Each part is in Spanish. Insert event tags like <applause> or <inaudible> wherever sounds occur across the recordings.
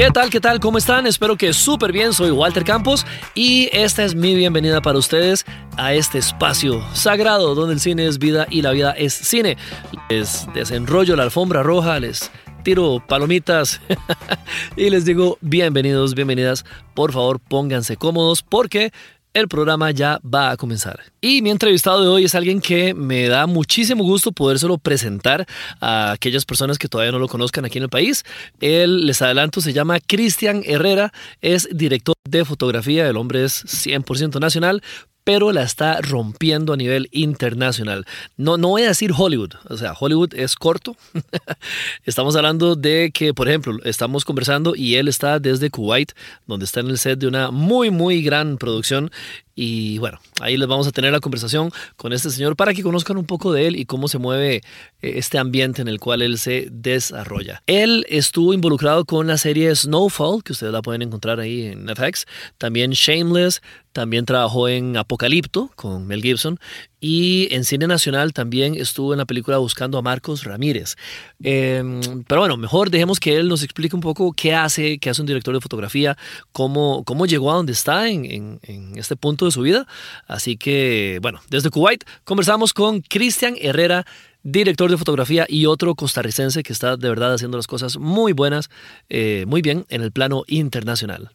¿Qué tal? ¿Qué tal? ¿Cómo están? Espero que súper bien. Soy Walter Campos y esta es mi bienvenida para ustedes a este espacio sagrado donde el cine es vida y la vida es cine. Les desenrollo la alfombra roja, les tiro palomitas <laughs> y les digo bienvenidos, bienvenidas. Por favor, pónganse cómodos porque el programa ya va a comenzar. Y mi entrevistado de hoy es alguien que me da muchísimo gusto podérselo presentar a aquellas personas que todavía no lo conozcan aquí en el país. Él, les adelanto, se llama Cristian Herrera, es director de fotografía, el hombre es 100% nacional, pero la está rompiendo a nivel internacional. No, no voy a decir Hollywood, o sea, Hollywood es corto. <laughs> estamos hablando de que, por ejemplo, estamos conversando y él está desde Kuwait, donde está en el set de una muy, muy gran producción y bueno, ahí les vamos a tener la conversación con este señor para que conozcan un poco de él y cómo se mueve eh, este ambiente en el cual él se desarrolla. Él estuvo involucrado con la serie Snowfall, que ustedes la pueden encontrar ahí en FX. También Shameless, también trabajó en Apocalipto con Mel Gibson y en cine nacional también estuvo en la película Buscando a Marcos Ramírez. Em, pero bueno, mejor dejemos que él nos explique un poco qué hace, qué hace un director de fotografía, cómo, cómo llegó a donde está en, este punto de su vida. Así que, bueno, desde Kuwait conversamos con Cristian Herrera director de fotografía y otro costarricense que está de verdad haciendo las cosas muy buenas, eh, muy bien en el plano internacional.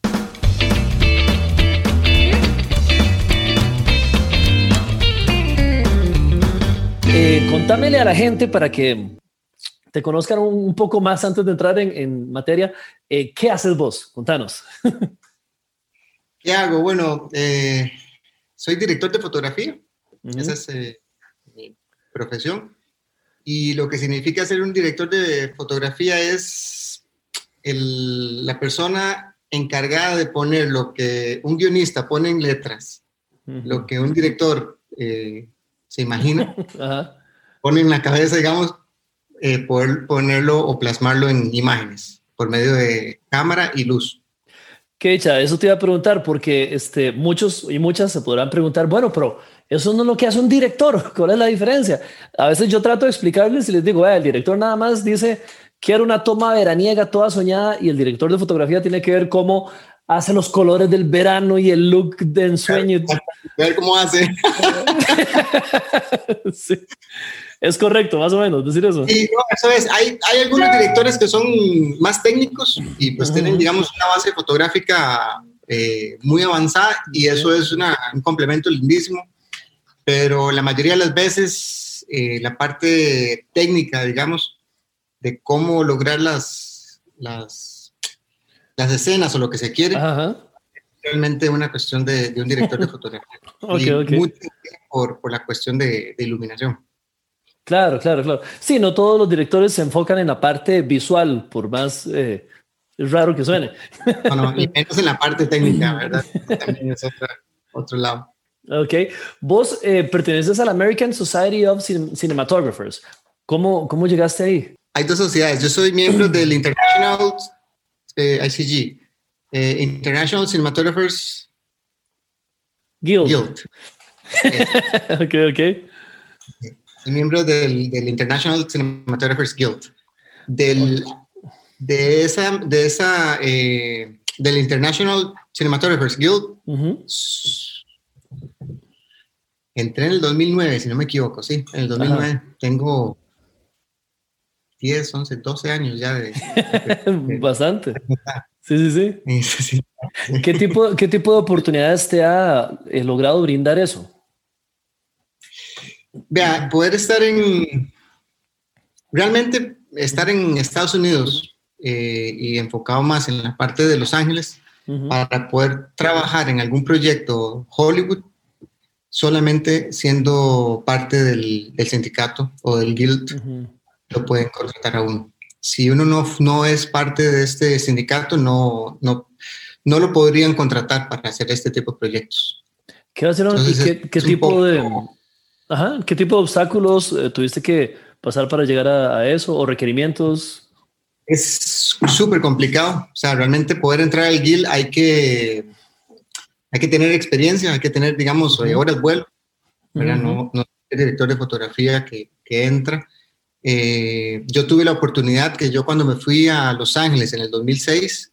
Eh, contámele a la gente para que te conozcan un, poco más antes de entrar en, materia. Eh, ¿Qué haces vos? Contanos. <laughs> ¿Qué hago? Bueno, eh, soy director de fotografía. Esa es mi profesión. Y lo que significa ser un director de fotografía es la persona encargada de poner lo que un guionista pone en letras, lo que un director se imagina, <laughs> pone en la cabeza, digamos, eh, poder ponerlo o plasmarlo en imágenes por medio de cámara y luz. Qué dicha, eso te iba a preguntar porque este, muchos y muchas se podrán preguntar, bueno, pero eso no es lo que hace un director, <laughs> ¿cuál es la diferencia? A veces yo trato de explicarles y les digo, el director nada más dice, quiero una toma veraniega toda soñada y el director de fotografía tiene que ver cómo hace los colores del verano y el look de ensueño. Ver cómo hace. <laughs> Es correcto, más o menos, decir eso. Sí, eso es. Hay, hay, algunos directores que son más técnicos y pues tienen, digamos, una base fotográfica eh, muy avanzada y eso es una, un complemento lindísimo. Pero la mayoría de las veces, eh, la parte técnica, digamos, de cómo lograr las, las las escenas o lo que se quiere. Realmente una cuestión de, un director de fotografía. <laughs> okay, por, por, la cuestión de, iluminación. Claro, claro, claro. Sí, no todos los directores se enfocan en la parte visual, por más eh, raro que suene. No, no, y <laughs> menos en la parte técnica, ¿verdad? También es otro lado. Ok. Vos eh, perteneces a la American Society of Cinematographers. ¿Cómo, ¿Cómo llegaste ahí? Hay dos sociedades. Yo soy miembro del International eh, ICG, eh, International Cinematographers Guild. Guild. <laughs> ok, ok. miembro del, del, International Cinematographers Guild. Del, de esa, de esa eh, del International Cinematographers Guild. Entré en el 2009, si no me equivoco, sí, en el 2009. Tengo 10, 11, 12 años ya de... <laughs> Bastante. Sí, sí, sí. ¿Qué, tipo, ¿Qué tipo de oportunidades te ha eh, logrado brindar eso? Vea, poder estar en... Realmente estar en Estados Unidos eh, y enfocado más en la parte de Los Ángeles para poder trabajar en algún proyecto Hollywood solamente siendo parte del, sindicato o del guild lo pueden contratar a uno. Si uno no, no es parte de este sindicato, no, no, no lo podrían contratar para hacer este tipo de proyectos. ¿Qué, qué, tipo de, ajá, ¿qué tipo de obstáculos eh, tuviste que pasar para llegar a, eso o requerimientos? Es súper complicado. O sea, realmente poder entrar al GIL hay que, hay que tener experiencia, hay que tener, digamos, horas vuelo. No, no es director de fotografía que, que entra. Eh, yo tuve la oportunidad que yo cuando me fui a Los Ángeles en el 2006,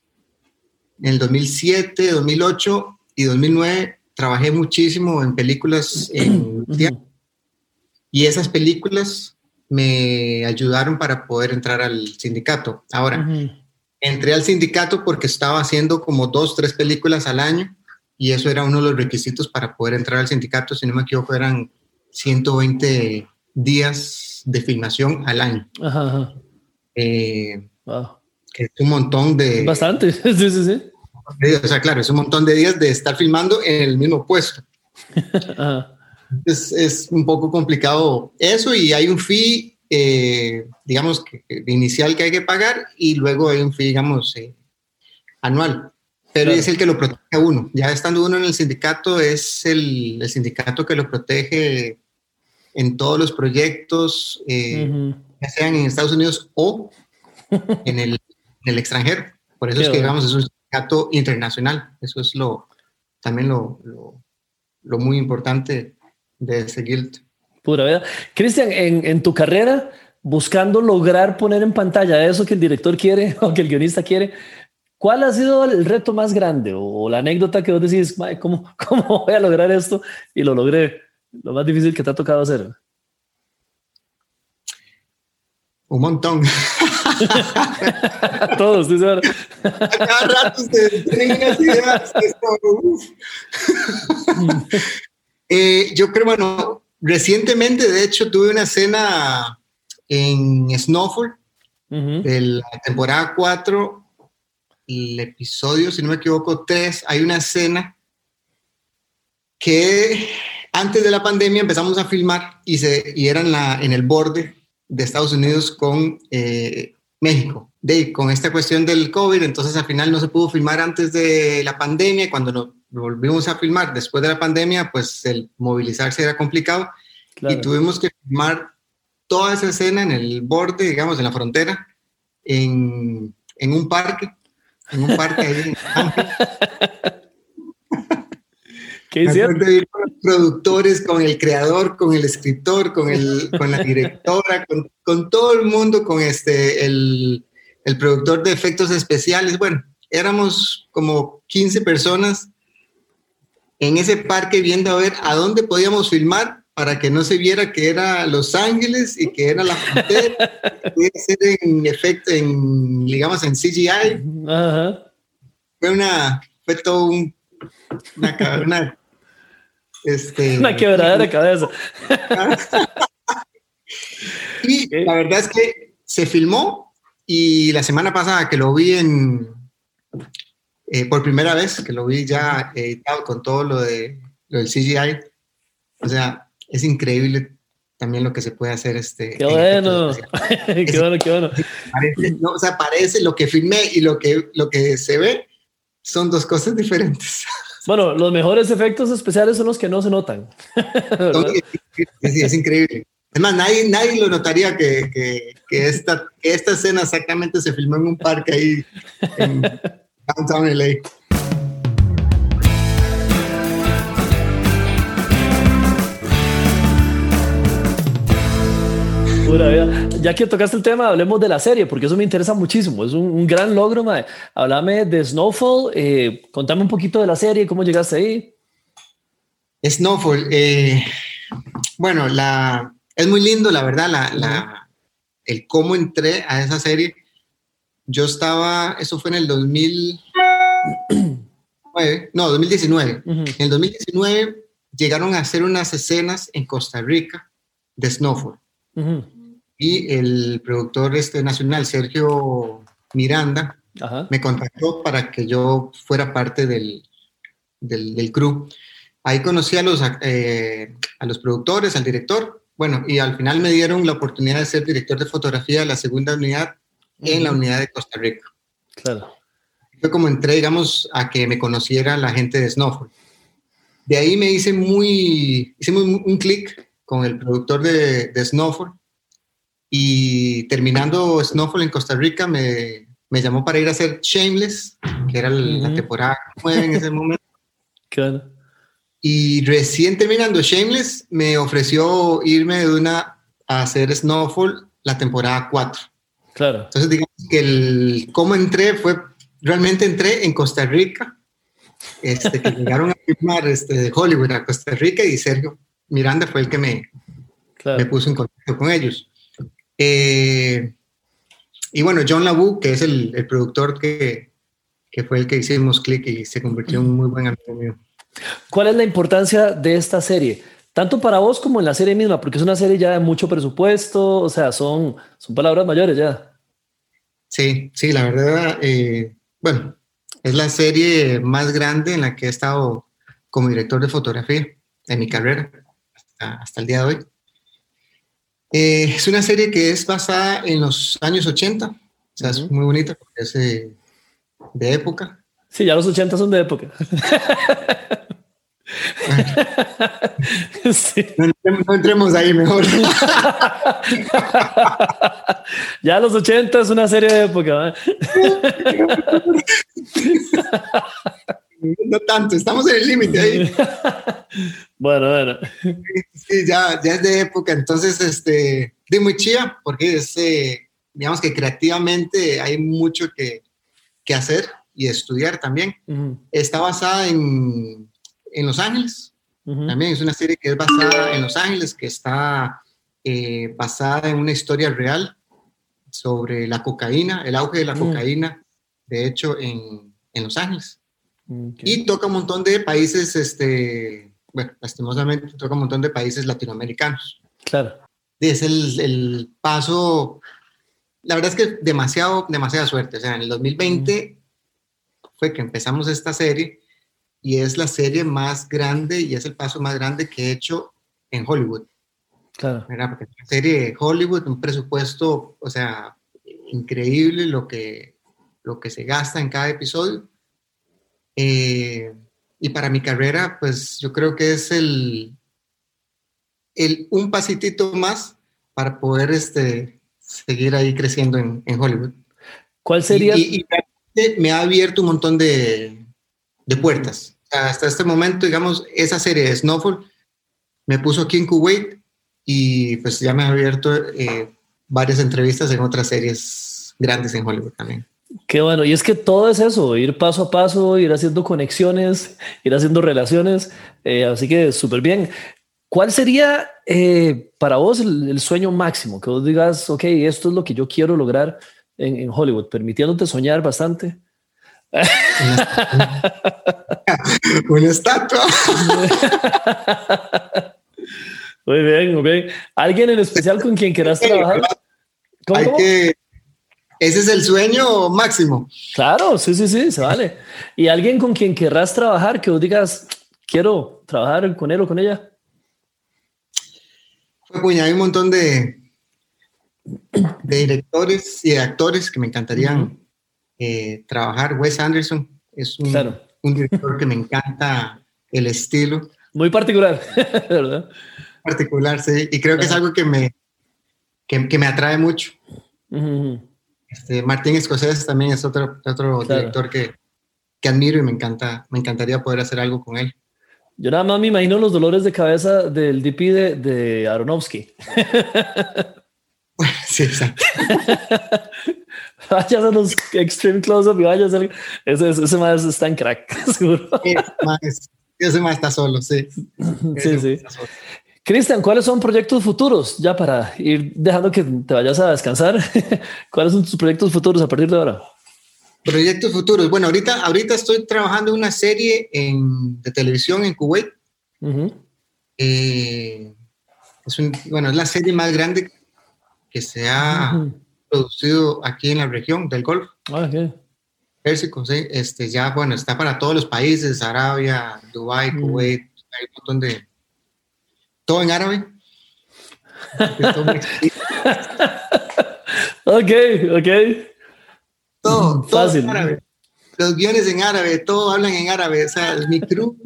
en el 2007, 2008 y 2009 trabajé muchísimo en películas en y esas películas me ayudaron para poder entrar al sindicato. Ahora, entré al sindicato porque estaba haciendo como dos, tres películas al año y eso era uno de los requisitos para poder entrar al sindicato. Si no me equivoco, eran 120 días de filmación al año. Ajá, eh, Que es un montón de... Bastante, <laughs> sí, sí, sí. O sea, claro, es un montón de días de estar filmando en el mismo puesto. Es, es, un poco complicado eso y hay un fee, eh, digamos, que, inicial que hay que pagar y luego hay un fee, digamos, eh, anual. Pero es el que lo protege a uno. Ya estando uno en el sindicato, es el, el sindicato que lo protege en todos los proyectos, eh, ya sean en Estados Unidos o <laughs> en el, en el extranjero. Por eso es que, digamos, es un sindicato internacional. Eso es lo también lo, lo, lo muy importante de seguir. Pura vida. Cristian, en, en, tu carrera, buscando lograr poner en pantalla eso que el director quiere <laughs> o que el guionista quiere, ¿cuál ha sido el reto más grande o, la anécdota que vos decís, ¿cómo, <laughs> ¿cómo voy a lograr esto? Y lo logré. Lo más difícil que te ha tocado hacer. Un montón. <laughs> Todos, sí, Cada rato se ideas. <laughs> Eh, yo creo, bueno, recientemente, de hecho, tuve una escena en Snowfall, de la temporada 4, el episodio, si no me equivoco, 3, hay una escena que antes de la pandemia empezamos a filmar y, se, y era en, la, en el borde de Estados Unidos con eh, México. De, con esta cuestión del COVID, entonces al final no se pudo filmar antes de la pandemia. Cuando nos volvimos a filmar después de la pandemia, pues el movilizarse era complicado y tuvimos que filmar toda esa escena en el borde, digamos, en la frontera, en, en un parque, en un parque ahí en <laughs> ¿Qué hicieron? con los productores, con el creador, con el escritor, con, el, con la directora, con, con, todo el mundo, con este, el, el, productor de efectos especiales. Bueno, éramos como 15 personas en ese parque viendo a ver a dónde podíamos filmar para que no se viera que era Los Ángeles y que era la frontera, podía ser en efecto, en, digamos, en CGI. Fue una, fue todo un, una, una este, Una quebradera de cabeza. <laughs> y la verdad es que se filmó y la semana pasada que lo vi en, eh, por primera vez, que lo vi ya editado con todo lo, de, lo del CGI, o sea, es increíble también lo que se puede hacer. Este, qué <laughs> bueno, qué bueno, qué bueno. o sea, parece lo que filmé y lo que, lo que se ve son dos cosas diferentes. <laughs> Bueno, los mejores efectos especiales son los que no se notan. <laughs> Es increíble. Es más, nadie, nadie lo notaría que, que, que, esta, que esta escena exactamente se filmó en un parque ahí en <laughs> Downtown LA. Ya que tocaste el tema, hablemos de la serie, porque eso me interesa muchísimo. Es un, gran logro, mae. Háblame de Snowfall. Eh, contame un poquito de la serie, cómo llegaste ahí. Snowfall. Eh, bueno, la, es muy lindo, la verdad, la, el cómo entré a esa serie. Yo estaba, eso fue en el 2009, no, 2019. En el 2019 llegaron a hacer unas escenas en Costa Rica de Snowfall y el productor este nacional, Sergio Miranda, me contactó para que yo fuera parte del, del, del crew. Ahí conocí a los, eh, a los productores, al director, bueno, y al final me dieron la oportunidad de ser director de fotografía de la segunda unidad en la unidad de Costa Rica. Claro. Fue como entré, digamos, a que me conociera la gente de Snowfall. De ahí me hice muy, hice muy, un clic con el productor de, de Snowfall y terminando Snowfall en Costa Rica me, me llamó para ir a hacer Shameless, que era la temporada 9 en ese <laughs> momento. Claro. Y recién terminando Shameless, me ofreció irme de una a hacer Snowfall la temporada 4. Claro. Entonces, digamos que el cómo entré fue, realmente entré en Costa Rica, este, que <laughs> llegaron a firmar este, de Hollywood a Costa Rica y Sergio Miranda fue el que me, me puso en contacto con ellos. Eh, y bueno, John Labu, que es el, el productor que, que, fue el que hicimos clic y se convirtió en un muy buen amigo mío. ¿Cuál es la importancia de esta serie? Tanto para vos como en la serie misma, porque es una serie ya de mucho presupuesto, o sea, son, son palabras mayores ya. Sí, sí, la verdad, eh, bueno, es la serie más grande en la que he estado como director de fotografía en mi carrera hasta, hasta el día de hoy. Eh, es una serie que es basada en los años 80, o sea, es muy bonita porque es eh, de época. Sí, ya los 80 son de época. no, entremos, ahí mejor. <laughs> ya los 80 es una serie de época. <laughs> no tanto, estamos en el límite ahí. <laughs> bueno, bueno. Sí, ya, ya es de época, entonces, este, de muy chía, porque es, eh, digamos que creativamente hay mucho que, que hacer y estudiar también. Está basada en, en Los Ángeles, también es una serie que es basada en Los Ángeles, que está eh, basada en una historia real sobre la cocaína, el auge de la cocaína, de hecho, en, en Los Ángeles. Y toca un montón de países, este, bueno, lastimosamente toca un montón de países latinoamericanos. Claro. Es el, el paso, la verdad es que demasiado, demasiada suerte. O sea, en el 2020 fue que empezamos esta serie y es la serie más grande y es el paso más grande que he hecho en Hollywood. Claro. Porque es una serie de Hollywood, un presupuesto, o sea, increíble lo que, lo que se gasta en cada episodio eh, y para mi carrera, pues yo creo que es el, el un pasitito más para poder este, seguir ahí creciendo en, en Hollywood. ¿Cuál sería? Y, me ha abierto un montón de, de puertas. Hasta este momento, digamos, esa serie de Snowfall me puso aquí en Kuwait y pues ya me ha abierto eh, varias entrevistas en otras series grandes en Hollywood también. Qué bueno, y es que todo es eso, ir paso a paso, ir haciendo conexiones, ir haciendo relaciones, eh, así que súper bien. ¿Cuál sería eh, para vos el, sueño máximo? Que vos digas, ok, esto es lo que yo quiero lograr en, Hollywood, permitiéndote soñar bastante. <laughs> Una estatua. <laughs> muy bien, muy bien. ¿Alguien en especial con quien quieras trabajar? ¿Cómo? que ese es el sueño máximo. Claro, sí, sí, sí, se vale. ¿Y alguien con quien querrás trabajar que vos digas, quiero trabajar con él o con ella? Pues, hay un montón de, de directores y de actores que me encantarían eh, trabajar. Wes Anderson es un, un director que me encanta el estilo. Muy particular, <laughs> ¿verdad? Particular, sí. Y creo que es algo que me, que, que me atrae mucho. Este, Martín Escocés también es otro, otro director que, que, admiro y me encanta, me encantaría poder hacer algo con él. Yo nada más me imagino los dolores de cabeza del DP de, de Aronofsky. <laughs> sí, exacto. <laughs> vayas a los extreme close-up y vayas a... Ese, ese más está en crack, <laughs> seguro. Ese más, está solo, sí. sí, sí. Cristian, ¿cuáles son proyectos futuros? Ya para ir dejando que te vayas a descansar, <laughs> ¿cuáles son tus proyectos futuros a partir de ahora? Proyectos futuros. Bueno, ahorita, ahorita estoy trabajando en una serie en, de televisión en Kuwait. Eh, es bueno, es la serie más grande que se ha producido aquí en la región del Golfo. Ah, okay. Pérsico, sí. Este, ya, bueno, está para todos los países, Arabia, Dubái, Kuwait, hay un montón de, todo en árabe. ok, ok. Todo, todo en árabe. Los guiones en árabe, todo hablan en árabe. O sea, mi crew,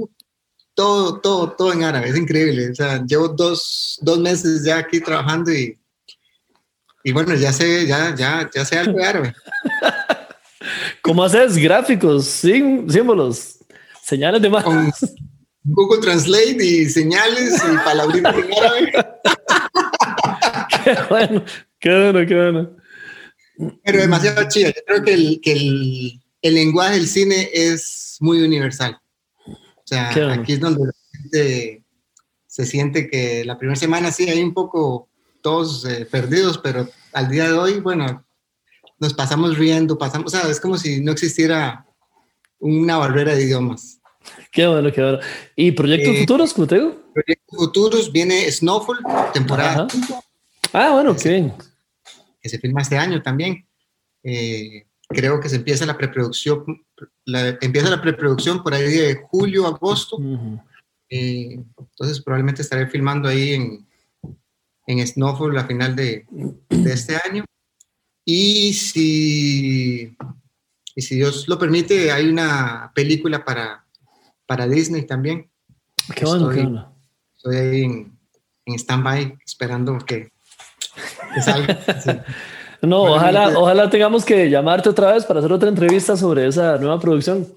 todo, todo, todo en árabe. Es increíble. O sea, llevo dos, dos meses ya aquí trabajando y, y bueno, ya sé, ya, ya, ya sé algo árabe. ¿Cómo haces gráficos, símbolos, señales de más? Google Translate y señales y palabritas en árabe. qué bueno, qué bueno, qué bueno. Pero demasiado chido. Yo creo que el, que el, el lenguaje del cine es muy universal. O sea, aquí es donde se siente que la primera semana sí hay un poco todos eh, perdidos, pero al día de hoy, bueno, nos pasamos riendo, pasamos, o sea, es como si no existiera una barrera de idiomas. Qué bueno, qué bueno. ¿Y proyectos eh, futuros, como te digo? Proyectos futuros viene Snowfall, temporada. Ah, bueno, qué bien. Que se filma este año también. Eh, creo que se empieza la preproducción, empieza la preproducción por ahí de julio, agosto. Eh, entonces probablemente estaré filmando ahí en, en Snowfall la final de, de este año. Y si, y si Dios lo permite, hay una película para, para Disney también. Qué bueno, estoy, qué bueno. Estoy ahí en, en stand-by esperando que, salga. <laughs> No, ojalá, ojalá tengamos que llamarte otra vez para hacer otra entrevista sobre esa nueva producción.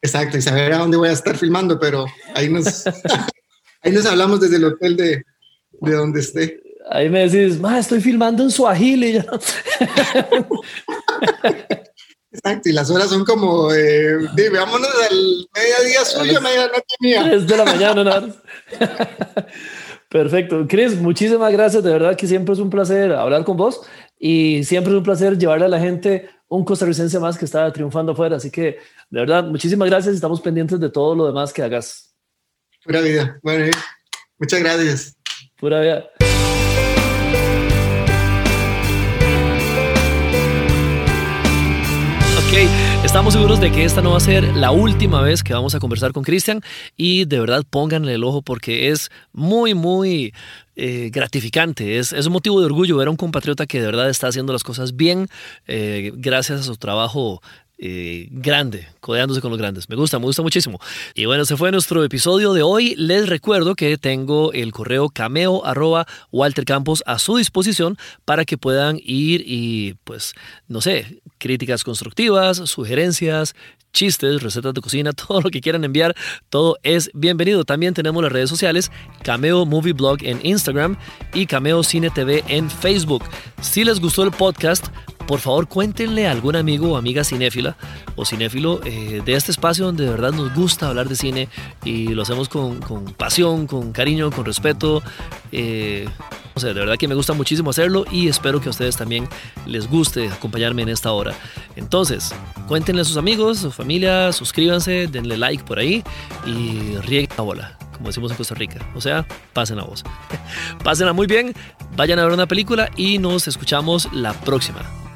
Exacto, y saber a dónde voy a estar filmando, pero ahí nos, <laughs> ahí nos hablamos desde el hotel de, de donde esté. Ahí me decís, ma, estoy filmando en Swahili. <laughs> Exacto, y las horas son como, eh, vámonos al mediodía suyo, medianoche mía. Es de la mañana, ¿no? <laughs> Perfecto. Chris, muchísimas gracias. De verdad que siempre es un placer hablar con vos y siempre es un placer llevarle a la gente un costarricense más que está triunfando afuera. Así que, de verdad, muchísimas gracias. Estamos pendientes de todo lo demás que hagas. Pura vida. Bueno, eh, muchas gracias. Pura vida. Estamos seguros de que esta no va a ser la última vez que vamos a conversar con Cristian y de verdad pónganle el ojo porque es muy, muy eh, gratificante. Es, es, un motivo de orgullo ver a un compatriota que de verdad está haciendo las cosas bien eh, gracias a su trabajo eh, grande, codeándose con los grandes. Me gusta, me gusta muchísimo. Y bueno, se fue nuestro episodio de hoy. Les recuerdo que tengo el correo cameo arroba Walter Campos a su disposición para que puedan ir y pues, no sé, críticas constructivas, sugerencias, chistes, recetas de cocina, <laughs> todo lo que quieran enviar, todo es bienvenido. También tenemos las redes sociales, Cameo Movie Blog en Instagram y Cameo Cine TV en Facebook. Si les gustó el podcast, por favor cuéntenle a algún amigo o amiga cinéfila o cinéfilo eh, de este espacio donde de verdad nos gusta hablar de cine y lo hacemos con, pasión, con cariño, con respeto. Eh, o sea, de verdad que me gusta muchísimo hacerlo y espero que a ustedes también les guste acompañarme en esta hora. Entonces, cuéntenle a sus amigos, su familia, suscríbanse, denle like por ahí y rieguen la bola como decimos en Costa Rica. O sea, pasen a voz. <laughs> Pásenla muy bien, vayan a ver una película y nos escuchamos la próxima.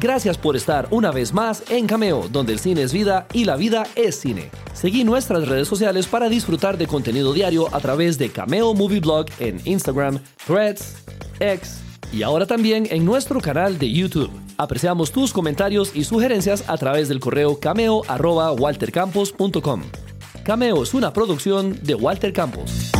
Gracias por estar una vez más en Cameo, donde el cine es vida y la vida es cine. Seguí nuestras redes sociales para disfrutar de contenido diario a través de Cameo Movie Blog en Instagram, Threads, X y ahora también en nuestro canal de YouTube. Apreciamos tus comentarios y sugerencias a través del correo cameo.waltercampos.com. Cameo es una producción de Walter Campos.